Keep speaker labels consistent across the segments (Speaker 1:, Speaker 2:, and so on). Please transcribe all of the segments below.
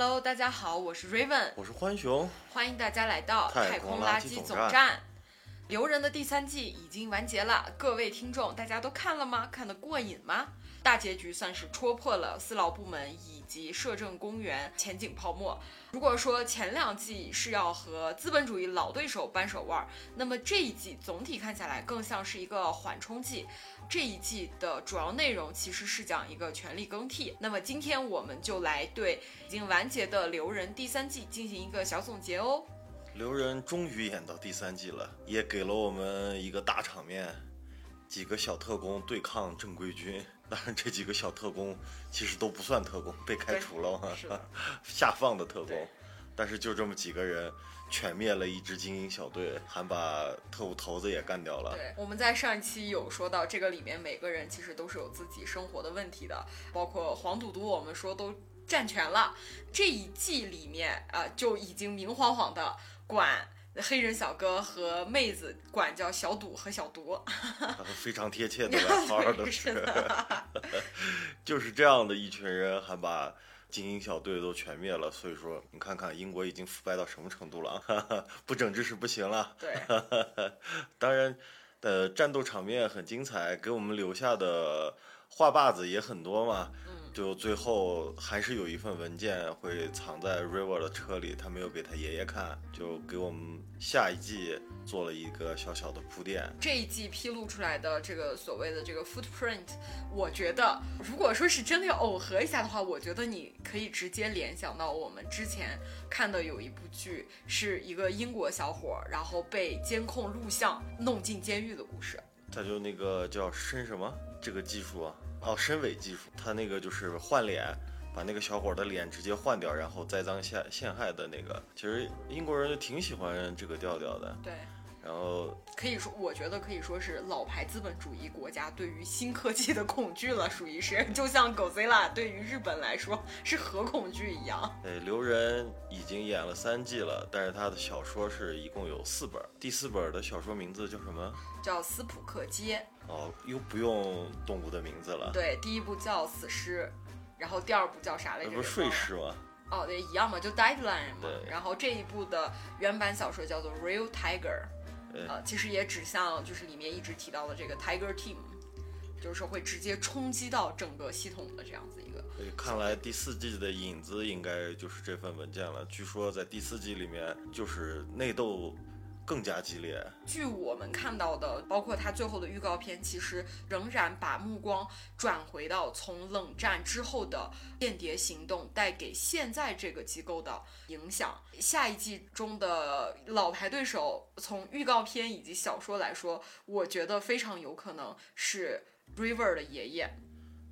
Speaker 1: Hello，大家好，我是 Raven，
Speaker 2: 我是欢熊，
Speaker 1: 欢迎大家来到
Speaker 2: 太
Speaker 1: 空
Speaker 2: 空垃圾
Speaker 1: 圾
Speaker 2: 总站
Speaker 1: 站。留人的第三季已经完结了，各位听众，大家都看了吗？看得过瘾吗？大结局算是戳破了私劳部门以及摄政公园前景泡沫。如果说前两季是要和资本主义老对手扳手腕儿，那么这一季总体看下来更像是一个缓冲季。这一季的主要内容其实是讲一个权力更替。那么今天我们就来对已经完结的《留人》第三季进行一个小总结哦。
Speaker 2: 留人终于演到第三季了，也给了我们一个大场面，几个小特工对抗正规军。当然，这几个小特工其实都不算特工，被开除了嘛，
Speaker 1: 是
Speaker 2: 下放的特工。但是就这么几个人，全灭了一支精英小队，还把特务头子也干掉了。
Speaker 1: 对，我们在上一期有说到，这个里面每个人其实都是有自己生活的问题的，包括黄赌毒，我们说都占全了。这一季里面啊、呃就已经明晃晃的管黑人小哥和妹子管叫小赌和小毒，
Speaker 2: 非常贴切 的外号都
Speaker 1: 对
Speaker 2: 是
Speaker 1: 是的，
Speaker 2: 就是这样的一群人，还把精英小队都全灭了。所以说，你看看英国已经腐败到什么程度了啊！不整治是不行了。
Speaker 1: 对，
Speaker 2: 当然，呃，战斗场面很精彩，给我们留下的话把子也很多嘛。
Speaker 1: 嗯，
Speaker 2: 就最后还是有一份文件会藏在 River 的车里，他没有给他爷爷看，就给我们下一季做了一个小小的铺垫。
Speaker 1: 这一季披露出来的这个所谓的这个 footprint，我觉得如果说是真的要耦合一下的话，我觉得你可以直接联想到我们之前看的有一部剧，是一个英国小伙儿，然后被监控录像弄进监狱的故事。
Speaker 2: 他就那个叫深什么这个技术啊？哦，身伪技术。他那个就是换脸，把那个小伙的脸直接换掉，然后栽赃陷陷害的那个。其实英国人就挺喜欢这个调调的。
Speaker 1: 对，
Speaker 2: 然后
Speaker 1: 可以说，我觉得可以说是老牌资本主义国家对于新科技的恐惧了，属于是，就像狗 z 拉对于日本来说是核恐惧一样。
Speaker 2: 呃，刘仁已经演了三季了，但是他的小说是一共有四本，第四本的小说名字叫什么？
Speaker 1: 叫斯普克街，
Speaker 2: 哦，又不用动物的名字了，
Speaker 1: 对，第一部叫死尸，然后第二部叫啥来着？
Speaker 2: 那不是睡尸吗？
Speaker 1: 哦，对，一样嘛，就 Deadline 嘛。
Speaker 2: 对
Speaker 1: 然后这一部的原版小说叫做 Real Tiger，
Speaker 2: 对
Speaker 1: 呃，其实也指向就是里面一直提到的这个 Tiger Team，就是会直接冲击到整个系统的这样子一个。
Speaker 2: 所以看来第四季的影子应该就是这份文件了。据说在第四季里面，就是内斗更加激烈。
Speaker 1: 据我们看到的，包括他最后的预告片，其实仍然把目光转回到从冷战之后的间谍行动带给现在这个机构的影响。下一季中的老牌对手，从预告片以及小说来说，我觉得非常有可能是 River 的爷爷。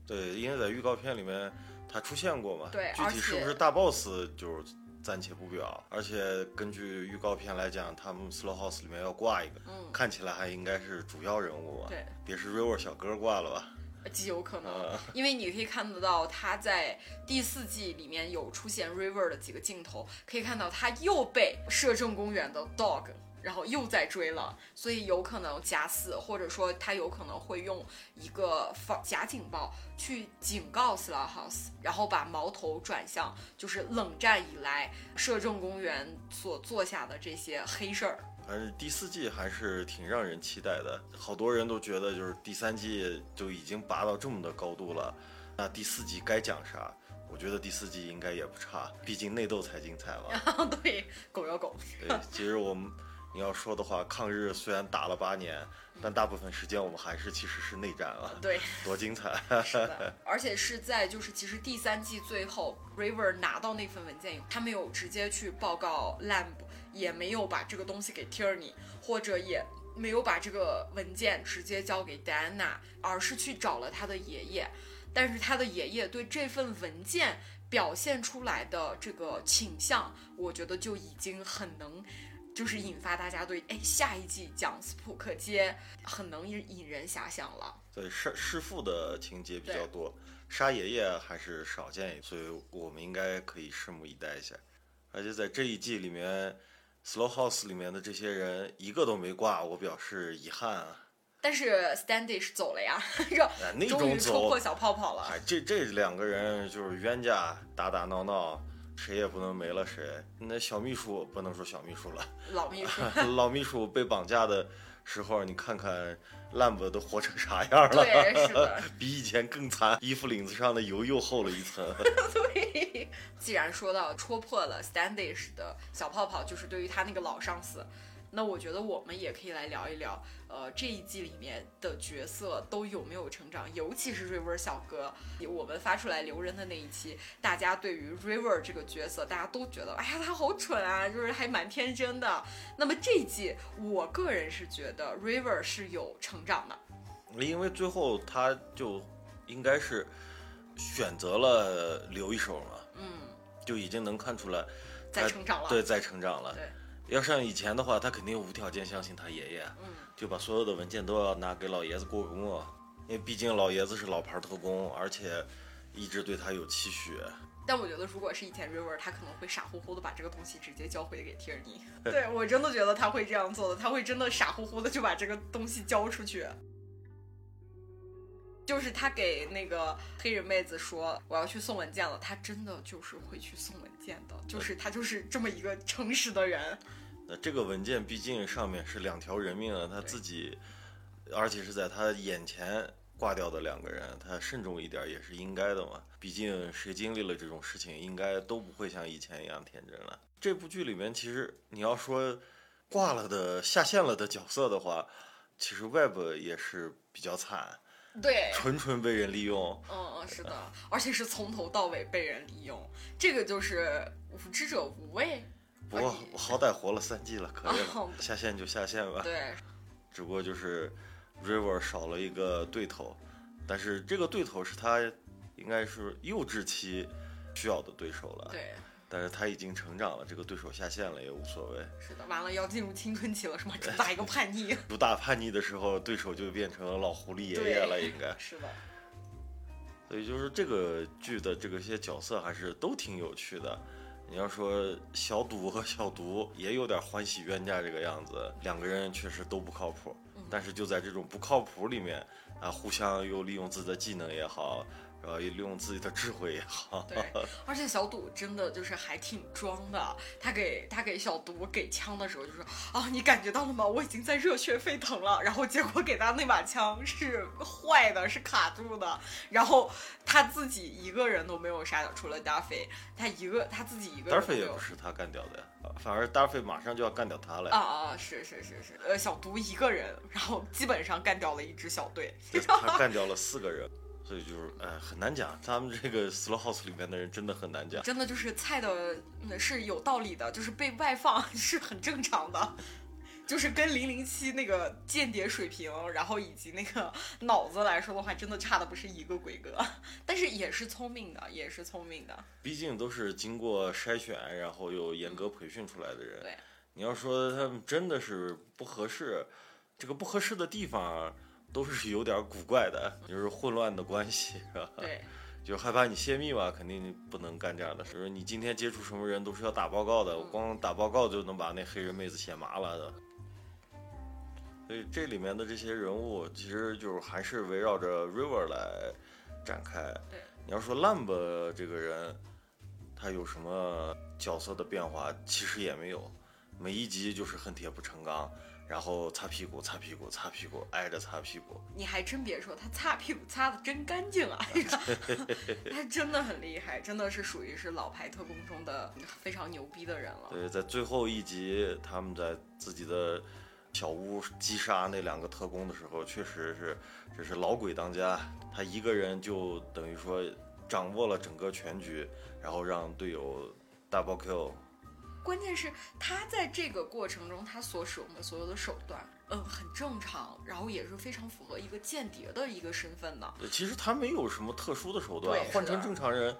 Speaker 2: 对，因为在预告片里面他出现过嘛，
Speaker 1: 对而且
Speaker 2: 体是不是大 boss 就是暂且不表。而且根据预告片来讲，他们 Slow House 里面要挂一个，
Speaker 1: 嗯，
Speaker 2: 看起来还应该是主要人物吧，
Speaker 1: 对，
Speaker 2: 别是 River 小哥挂了吧？
Speaker 1: 极有可能，
Speaker 2: 呃，
Speaker 1: 因为你可以看得到他在第四季里面有出现 River 的几个镜头，可以看到他又被摄政公园的 dog。然后又在追了，所以有可能假死，或者说他有可能会用一个防假警报去警告 s l a House，然后把矛头转向就是冷战以来摄政公园所做下的这些黑事儿。
Speaker 2: 反正第四季还是挺让人期待的，好多人都觉得就是第三季就已经拔到这么的高度了，那第四季该讲啥？我觉得第四季应该也不差，毕竟内斗才精彩嘛。
Speaker 1: 对，狗咬狗。
Speaker 2: 对，其实我们你要说的话，抗日虽然打了八年，但大部分时间我们还是其实是内战啊，
Speaker 1: 对，
Speaker 2: 多精彩！
Speaker 1: 是的，而且是在就是其实第三季最后，River 拿到那份文件以后，他没有直接去报告 Lamb，也没有把这个东西给 Tierney，或者也没有把这个文件直接交给 Diana，而是去找了他的爷爷。但是他的爷爷对这份文件表现出来的这个倾向，我觉得就已经很能。就是引发大家对哎下一季讲斯普克街很能引引人遐想了。
Speaker 2: 对弑弑父的情节比较多，杀爷爷还是少见，所以我们应该可以拭目以待一下。而且在这一季里面，Slow House 里面的这些人一个都没挂，我表示遗憾啊。
Speaker 1: 但是 Standish 走了呀，终于戳破，小泡泡了。
Speaker 2: 哎，这这两个人就是冤家，打打闹闹，谁也不能没了谁。那小秘书不能说小秘书了，
Speaker 1: 老秘书，
Speaker 2: 老秘书被绑架的时候，你看看 Lamb 都活成啥样了？
Speaker 1: 对，是的，
Speaker 2: 比以前更惨，衣服领子上的油又厚了一层。
Speaker 1: 对，既然说到戳破了 Standish 的小泡泡，就是对于他那个老上司。那我觉得我们也可以来聊一聊，呃，这一季里面的角色都有没有成长，尤其是 River 小哥。我们发出来留人的那一期，大家对于 River 这个角色，大家都觉得，哎呀，他好蠢啊，就是还蛮天真的。那么这一季，我个人是觉得 River 是有成长的，
Speaker 2: 因为最后他就应该是选择了留一手嘛，
Speaker 1: 嗯，
Speaker 2: 就已经能看出来
Speaker 1: 在成长了，
Speaker 2: 对，在成长了，
Speaker 1: 对。
Speaker 2: 要像以前的话，他肯定无条件相信他爷爷，就把所有的文件都要拿给老爷子过目，因为毕竟老爷子是老牌特工，而且一直对他有期许。
Speaker 1: 但我觉得，如果是以前 River，他可能会傻乎乎的把这个东西直接交回给 Tierney。对我真的觉得他会这样做的，他会真的傻乎乎的就把这个东西交出去。就是他给那个黑人妹子说我要去送文件了，他真的就是会去送文件的，就是他就是这么一个诚实的人。
Speaker 2: 那这个文件毕竟上面是两条人命啊，他自己，而且是在他眼前挂掉的两个人，他慎重一点也是应该的嘛。毕竟谁经历了这种事情，应该都不会像以前一样天真了。这部剧里面其实你要说挂了的下线了的角色的话，其实 Web 也是比较惨。
Speaker 1: 对，
Speaker 2: 纯纯被人利用。
Speaker 1: 嗯嗯，是的，而且是从头到尾被人利用，这个就是无知者无畏。
Speaker 2: 不过好歹活了三季了，可以了，下线就下线吧。
Speaker 1: 对，
Speaker 2: 只不过就是 River 少了一个对头，但是这个对头是他应该是幼稚期需要的对手了。
Speaker 1: 对。
Speaker 2: 但是他已经成长了，这个对手下线了也无所谓。
Speaker 1: 是的，完了要进入青春期了，是吗？主打一个叛逆。
Speaker 2: 主打叛逆的时候，对手就变成了老狐狸爷爷了，应该。
Speaker 1: 是的。
Speaker 2: 所以就是这个剧的这个些角色还是都挺有趣的。你要说小赌和小毒也有点欢喜冤家这个样子，两个人确实都不靠谱。但是就在这种不靠谱里面啊，互相又利用自己的技能也好。然后也利用自己的智慧也好，
Speaker 1: 对，而且小赌真的就是还挺装的。他给他给小毒给枪的时候就说：“啊，你感觉到了吗？我已经在热血沸腾了。”然后结果给他那把枪是坏的，是卡住的。然后他自己一个人都没有杀掉，除了达菲，他一个他自己一个。达
Speaker 2: 菲也不是他干掉的呀，反而达菲马上就要干掉他了。
Speaker 1: 啊啊，是是是是，呃，小毒一个人，然后基本上干掉了一支小队，
Speaker 2: 他干掉了四个人。所以就是，哎，很难讲。他们这个 Slow House 里面的人真的很难讲。
Speaker 1: 真的就是菜的，是有道理的，就是被外放 是很正常的。就是跟零零七那个间谍水平，然后以及那个脑子来说的话，真的差的不是一个规格。但是也是聪明的，也是聪明的。
Speaker 2: 毕竟都是经过筛选，然后又严格培训出来的人。
Speaker 1: 对。
Speaker 2: 你要说他们真的是不合适，这个不合适的地方。都是有点古怪的，就是混乱的关系，是吧？
Speaker 1: 对，
Speaker 2: 就害怕你泄密嘛，肯定不能干这样的事。你今天接触什么人都是要打报告的，光打报告就能把那黑人妹子写麻了的。所以这里面的这些人物，其实就是还是围绕着 River 来展开。
Speaker 1: 对，
Speaker 2: 你要说 Lamb 这个人，他有什么角色的变化？其实也没有，每一集就是恨铁不成钢。然后擦屁股，擦屁股，擦屁股，挨着擦屁股。
Speaker 1: 你还真别说，他擦屁股擦的真干净啊！他真的很厉害，真的是属于是老牌特工中的非常牛逼的人了。
Speaker 2: 对，在最后一集，他们在自己的小屋击杀那两个特工的时候，确实是这是老鬼当家，他一个人就等于说掌握了整个全局，然后让队友 double kill。
Speaker 1: 关键是他在这个过程中，他所使用的所有的手段，嗯，很正常，然后也是非常符合一个间谍的一个身份的。
Speaker 2: 其实他没有什么特殊的手段，换成正常人，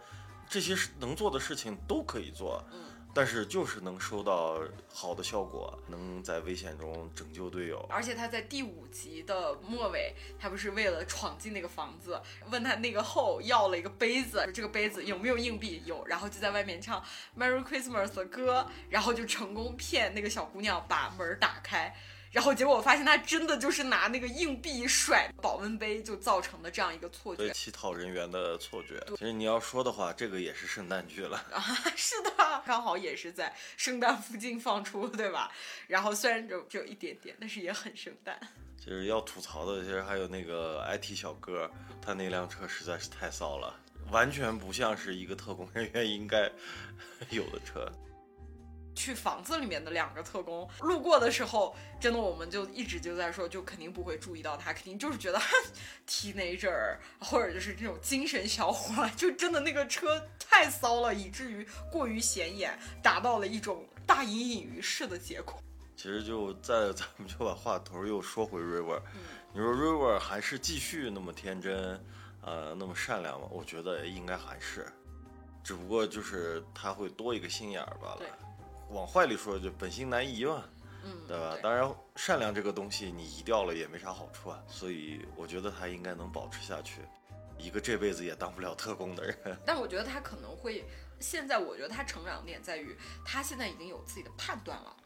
Speaker 2: 这些能做的事情都可以做。
Speaker 1: 嗯。
Speaker 2: 但是就是能收到好的效果，能在危险中拯救队友。
Speaker 1: 而且他在第五集的末尾，他不是为了闯进那个房子，问他那个后要了一个杯子，这个杯子有没有硬币？有，然后就在外面唱 Merry Christmas 的歌，然后就成功骗那个小姑娘把门打开。然后结果我发现他真的就是拿那个硬币甩保温杯，就造成的这样一个错觉。
Speaker 2: 乞讨人员的错觉。其实你要说的话，这个也是圣诞剧了
Speaker 1: 啊，是的，刚好也是在圣诞附近放出，对吧？然后虽然就只有一点点，但是也很圣诞。
Speaker 2: 就是要吐槽的，其实还有那个 IT 小哥，他那辆车实在是太骚了，完全不像是一个特工人员应该有的车。
Speaker 1: 去房子里面的两个特工路过的时候，真的我们就一直就在说，就肯定不会注意到他，肯定就是觉得 teenager 或者就是这种精神小伙，就真的那个车太骚了，以至于过于显眼，达到了一种大隐隐于市的结果。
Speaker 2: 其实就在 咱们就把话头又说回 River，你说 River 还是继续那么天真，呃，那么善良吗？我觉得应该还是，只不过就是他会多一个心眼儿罢了。往坏里说，就本性难移嘛，
Speaker 1: 嗯，
Speaker 2: 对吧？当然，善良这个东西你移掉了也没啥好处啊，所以我觉得他应该能保持下去，一个这辈子也当不了特工的人。
Speaker 1: 但我觉得他可能会，现在我觉得他成长点在于，他现在已经有自己的判断了。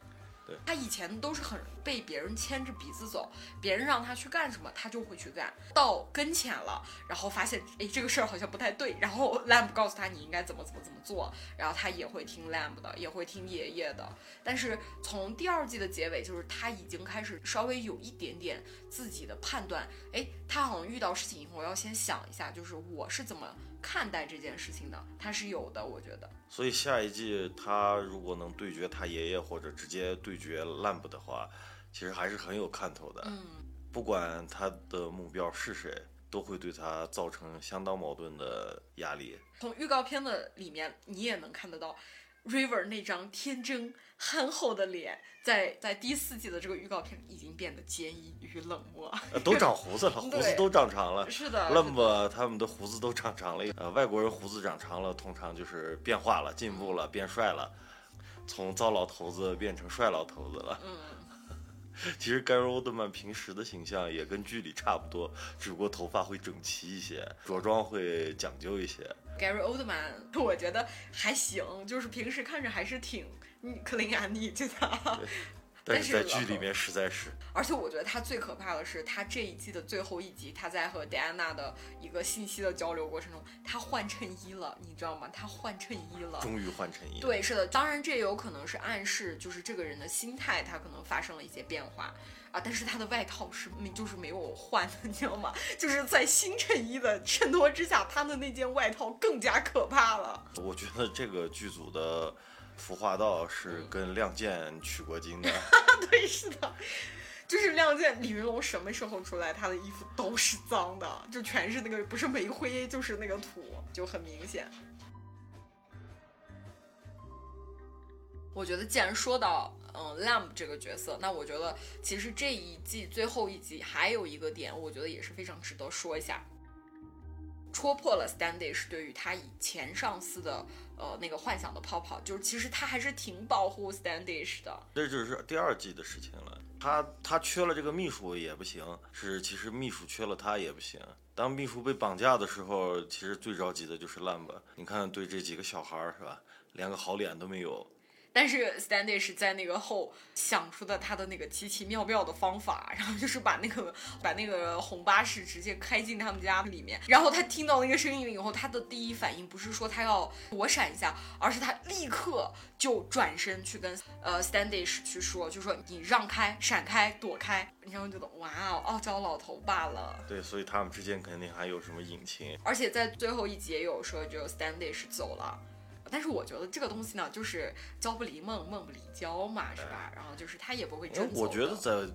Speaker 1: 他以前都是很被别人牵着鼻子走，别人让他去干什么，他就会去干。到跟前了，然后发现，哎，这个事儿好像不太对。然后 Lamb 告诉他你应该怎么怎么怎么做，然后他也会听 Lamb 的，也会听爷爷的。但是从第二季的结尾，就是他已经开始稍微有一点点自己的判断。哎，他好像遇到事情以后要先想一下，就是我是怎么。看待这件事情的，他是有的，我觉得。
Speaker 2: 所以下一季他如果能对决他爷爷，或者直接对决 Lamb 的话，其实还是很有看头的。
Speaker 1: 嗯，
Speaker 2: 不管他的目标是谁，都会对他造成相当矛盾的压力。
Speaker 1: 从预告片的里面，你也能看得到。River 那张天真憨厚的脸，在在第四季的这个预告片已经变得坚毅与冷漠，
Speaker 2: 都长胡子了，胡子都长长了。
Speaker 1: 是的
Speaker 2: ，Lamb 他们的胡子都长长了。呃，外国人胡子长长了，通常就是变化了、进步了、变帅了，从糟老头子变成帅老头子了。
Speaker 1: 嗯。
Speaker 2: 其实盖瑞·奥特曼平时的形象也跟剧里差不多，只不过头发会整齐一些，着装会讲究一些。
Speaker 1: Gary Oldman，我觉得还行，就是平时看着还是挺克林安妮的。
Speaker 2: 但是在剧里面实在是，
Speaker 1: 而且我觉得他最可怕的是，他这一季的最后一集，他在和戴安娜的一个信息的交流过程中，他换衬衣了，你知道吗？他换衬衣了，
Speaker 2: 终于换衬衣了。
Speaker 1: 对，是的，当然这也有可能是暗示，就是这个人的心态他可能发生了一些变化啊。但是他的外套是没，就是没有换的，你知道吗？就是在新衬衣的衬托之下，他的那件外套更加可怕了。
Speaker 2: 我觉得这个剧组的。服化道是跟《亮剑》取过经的，
Speaker 1: 对，是的，就是《亮剑》李云龙什么时候出来，他的衣服都是脏的，就全是那个不是煤灰就是那个土，就很明显。我觉得既然说到嗯 Lamb 这个角色，那我觉得其实这一季最后一集还有一个点，我觉得也是非常值得说一下。戳破了 Standish 对于他以前上司的呃那个幻想的泡泡，就是其实他还是挺保护 Standish 的。
Speaker 2: 这就是第二季的事情了。他他缺了这个秘书也不行，是其实秘书缺了他也不行。当秘书被绑架的时候，其实最着急的就是 Lamb。你看对这几个小孩是吧，连个好脸都没有。
Speaker 1: 但是 Standish 在那个后想出的他的那个奇奇妙妙的方法，然后就是把那个把那个红巴士直接开进他们家里面。然后他听到那个声音以后，他的第一反应不是说他要躲闪一下，而是他立刻就转身去跟呃 Standish 去说，就说你让开、闪开、躲开。然后觉得哇哦，傲娇老头罢了。
Speaker 2: 对，所以他们之间肯定还有什么隐情。
Speaker 1: 而且在最后一集也有说，就 Standish 走了。但是我觉得这个东西呢，就是交不离梦，梦不离交嘛，是吧？然后就是他也不会真
Speaker 2: 走。我觉得在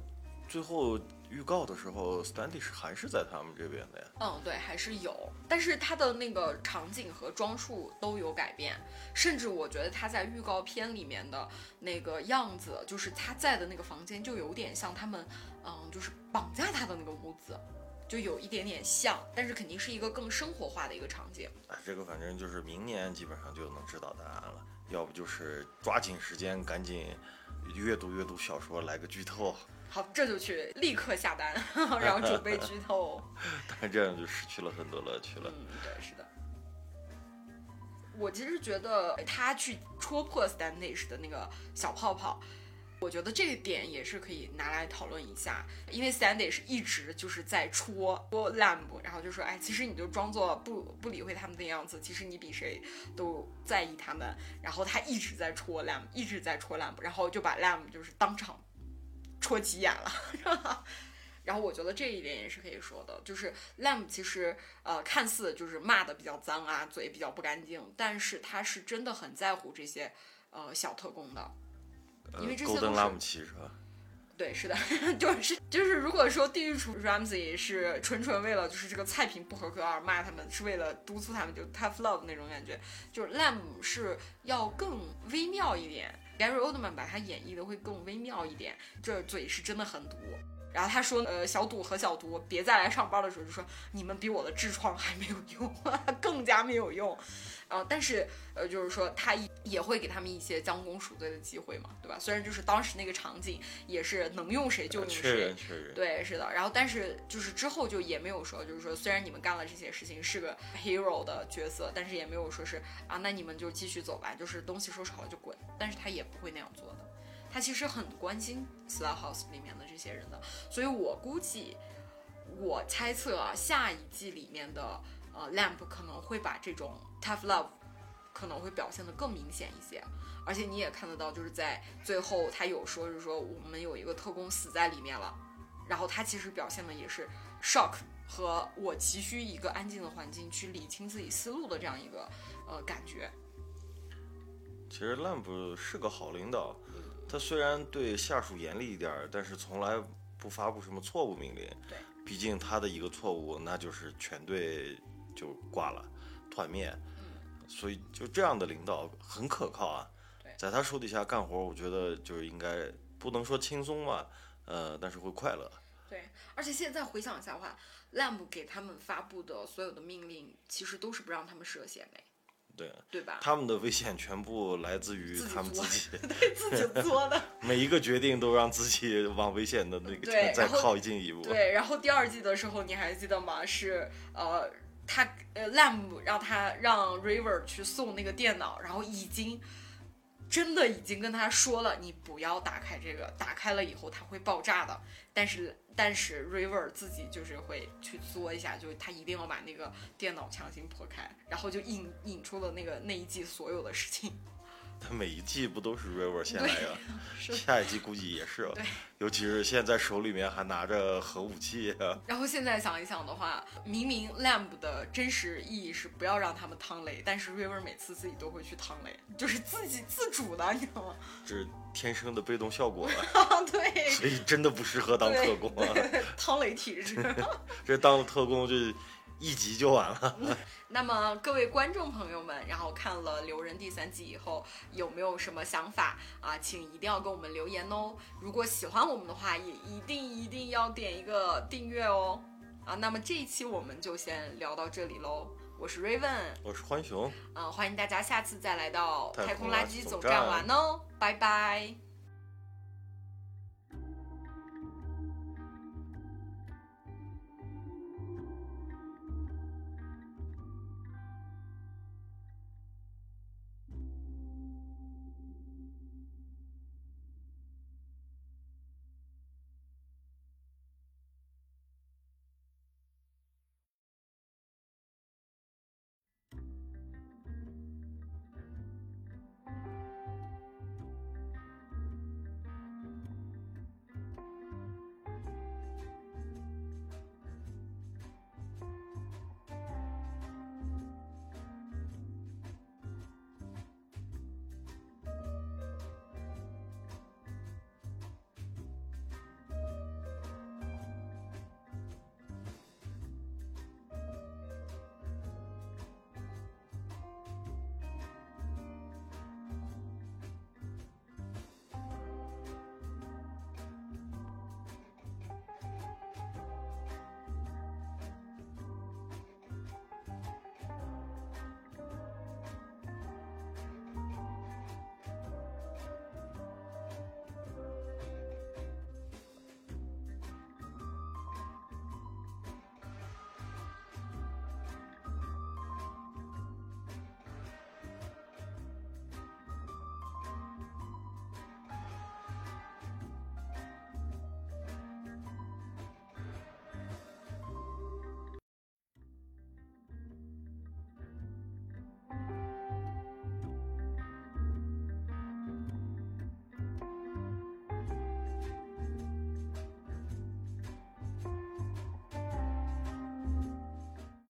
Speaker 2: 最后预告的时候，Standish 还是在他们这边的呀。
Speaker 1: 嗯，对，还是有。但是他的那个场景和装束都有改变，甚至我觉得他在预告片里面的那个样子，就是他在的那个房间，就有点像他们，嗯，就是绑架他的那个屋子。就有一点点像，但是肯定是一个更生活化的一个场景。
Speaker 2: 哎，这个反正就是明年基本上就能知道答案了，要不就是抓紧时间赶紧阅读阅读小说来个剧透。
Speaker 1: 好，这就去立刻下单，然后准备剧透。
Speaker 2: 但这样就失去了很多乐趣了。
Speaker 1: 嗯，对，是的。我其实觉得他去戳破 Standish 的那个小泡泡。我觉得这一点也是可以拿来讨论一下，因为 Sandy 是一直就是在戳戳 Lamb，然后就说，哎，其实你就装作不不理会他们的样子，其实你比谁都在意他们。然后他一直在戳 Lamb，一直在戳 Lamb，然后就把 Lamb 就是当场戳急眼了。然后我觉得这一点也是可以说的，就是 Lamb 其实呃看似就是骂的比较脏啊，嘴比较不干净，但是他是真的很在乎这些呃小特工的。因为这些都是
Speaker 2: 拉姆齐是吧？
Speaker 1: 对，是的，就 是就是，如果说地狱厨 Ramsey 是纯纯为了就是这个菜品不合格而骂他们，是为了督促他们就 tough love 那种感觉，就是 Lamb 是要更微妙一点，Gary Oldman 把他演绎的会更微妙一点，这嘴是真的很毒。然后他说，呃，小赌和小毒别再来上班的时候就说你们比我的痔疮还没有用，更加没有用。呃，但是呃，就是说他也会给他们一些将功赎罪的机会嘛，对吧？虽然就是当时那个场景也是能用谁就用谁，对，是的。然后但是就是之后就也没有说，就是说虽然你们干了这些事情是个 hero 的角色，但是也没有说是啊，那你们就继续走吧，就是东西收拾好了就滚。但是他也不会那样做的，他其实很关心 Slow House 里面的这些人的，所以我估计，我猜测啊，下一季里面的呃 Lamp 可能会把这种。Tough love 可能会表现的更明显一些，而且你也看得到，就是在最后他有说是说我们有一个特工死在里面了，然后他其实表现的也是 shock 和我急需一个安静的环境去理清自己思路的这样一个呃感觉。
Speaker 2: 其实 Lamb 是个好领导，他虽然对下属严厉一点，但是从来不发布什么错误命令。
Speaker 1: 对，
Speaker 2: 毕竟他的一个错误，那就是全队就挂了。团灭，所以就这样的领导很可靠啊。在他手底下干活，我觉得就是应该不能说轻松吧，呃，但是会快乐。
Speaker 1: 对，而且现在回想一下的话，Lamb 给他们发布的所有的命令，其实都是不让他们涉险的。
Speaker 2: 对，
Speaker 1: 对吧？
Speaker 2: 他们的危险全部来自于他们
Speaker 1: 自
Speaker 2: 己，
Speaker 1: 对自己做的。
Speaker 2: 每一个决定都让自己往危险的那个再靠近一步。
Speaker 1: 对，然后第二季的时候，你还记得吗？是呃。他呃，Lamb 让他让 River 去送那个电脑，然后已经真的已经跟他说了，你不要打开这个，打开了以后它会爆炸的。但是但是 River 自己就是会去作一下，就他一定要把那个电脑强行破开，然后就引引出了那个那一季所有的事情。
Speaker 2: 他每一季不都是 River 先来的？下一季估计也是。
Speaker 1: 对，
Speaker 2: 尤其是现在手里面还拿着核武器。
Speaker 1: 然后现在想一想的话，明明 Lamb 的真实意义是不要让他们趟雷，但是 River 每次自己都会去趟雷，就是自己自主的，你知道吗？
Speaker 2: 这是天生的被动效果。
Speaker 1: 对。
Speaker 2: 所以真的不适合当特工。
Speaker 1: 啊趟雷体质。
Speaker 2: 这当了特工就。一集就完了。
Speaker 1: 那么各位观众朋友们，然后看了《留人》第三季以后，有没有什么想法啊？请一定要给我们留言哦。如果喜欢我们的话，也一定一定要点一个订阅哦。啊，那么这一期我们就先聊到这里喽。我是 Raven，
Speaker 2: 我是欢熊。
Speaker 1: 嗯，欢迎大家下次再来到
Speaker 2: 太
Speaker 1: 空垃圾
Speaker 2: 总
Speaker 1: 站玩哦。拜拜。